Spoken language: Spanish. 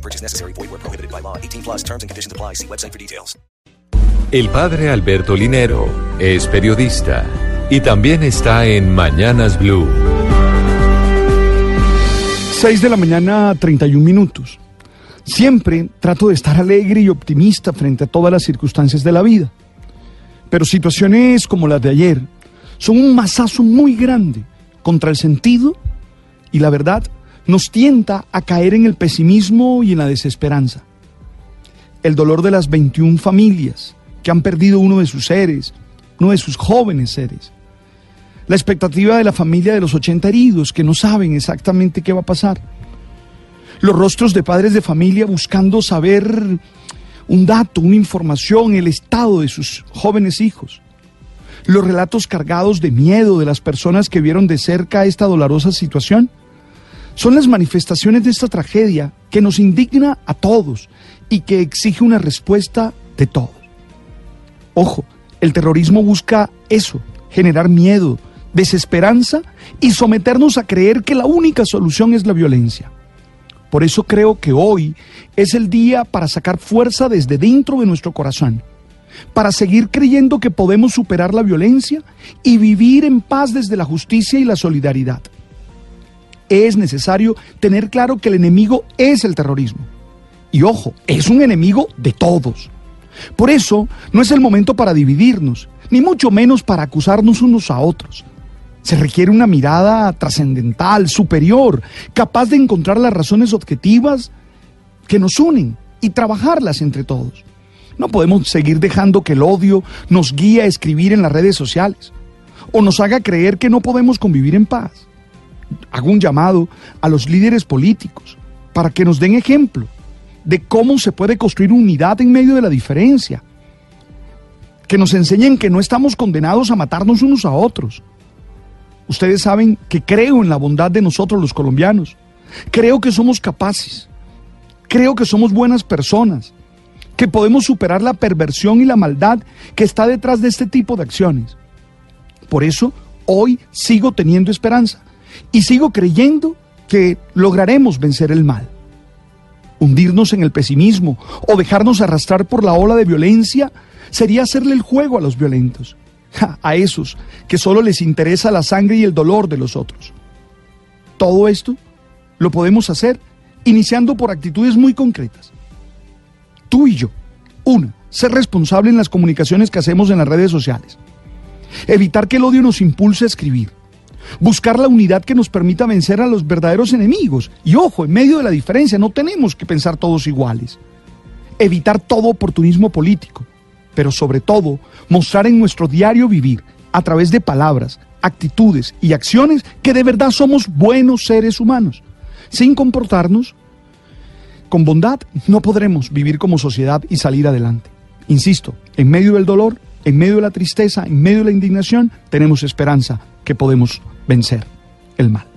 No purchase necessary. Void where prohibited by law. 18 plus terms and conditions apply. See website for details. El padre Alberto Linero es periodista y también está en Mañanas Blue. 6 de la mañana, 31 minutos. Siempre trato de estar alegre y optimista frente a todas las circunstancias de la vida. Pero situaciones como las de ayer son un masazo muy grande contra el sentido y la verdad nos tienta a caer en el pesimismo y en la desesperanza. El dolor de las 21 familias que han perdido uno de sus seres, uno de sus jóvenes seres. La expectativa de la familia de los 80 heridos que no saben exactamente qué va a pasar. Los rostros de padres de familia buscando saber un dato, una información, el estado de sus jóvenes hijos. Los relatos cargados de miedo de las personas que vieron de cerca esta dolorosa situación son las manifestaciones de esta tragedia que nos indigna a todos y que exige una respuesta de todos. Ojo, el terrorismo busca eso, generar miedo, desesperanza y someternos a creer que la única solución es la violencia. Por eso creo que hoy es el día para sacar fuerza desde dentro de nuestro corazón, para seguir creyendo que podemos superar la violencia y vivir en paz desde la justicia y la solidaridad. Es necesario tener claro que el enemigo es el terrorismo. Y ojo, es un enemigo de todos. Por eso no es el momento para dividirnos, ni mucho menos para acusarnos unos a otros. Se requiere una mirada trascendental, superior, capaz de encontrar las razones objetivas que nos unen y trabajarlas entre todos. No podemos seguir dejando que el odio nos guíe a escribir en las redes sociales o nos haga creer que no podemos convivir en paz. Hago un llamado a los líderes políticos para que nos den ejemplo de cómo se puede construir unidad en medio de la diferencia. Que nos enseñen que no estamos condenados a matarnos unos a otros. Ustedes saben que creo en la bondad de nosotros los colombianos. Creo que somos capaces. Creo que somos buenas personas. Que podemos superar la perversión y la maldad que está detrás de este tipo de acciones. Por eso, hoy sigo teniendo esperanza y sigo creyendo que lograremos vencer el mal. Hundirnos en el pesimismo o dejarnos arrastrar por la ola de violencia sería hacerle el juego a los violentos, a esos que solo les interesa la sangre y el dolor de los otros. Todo esto lo podemos hacer iniciando por actitudes muy concretas. Tú y yo. Una, ser responsable en las comunicaciones que hacemos en las redes sociales. Evitar que el odio nos impulse a escribir. Buscar la unidad que nos permita vencer a los verdaderos enemigos. Y ojo, en medio de la diferencia no tenemos que pensar todos iguales. Evitar todo oportunismo político. Pero sobre todo, mostrar en nuestro diario vivir, a través de palabras, actitudes y acciones, que de verdad somos buenos seres humanos. Sin comportarnos con bondad, no podremos vivir como sociedad y salir adelante. Insisto, en medio del dolor, en medio de la tristeza, en medio de la indignación, tenemos esperanza que podemos vencer el mal.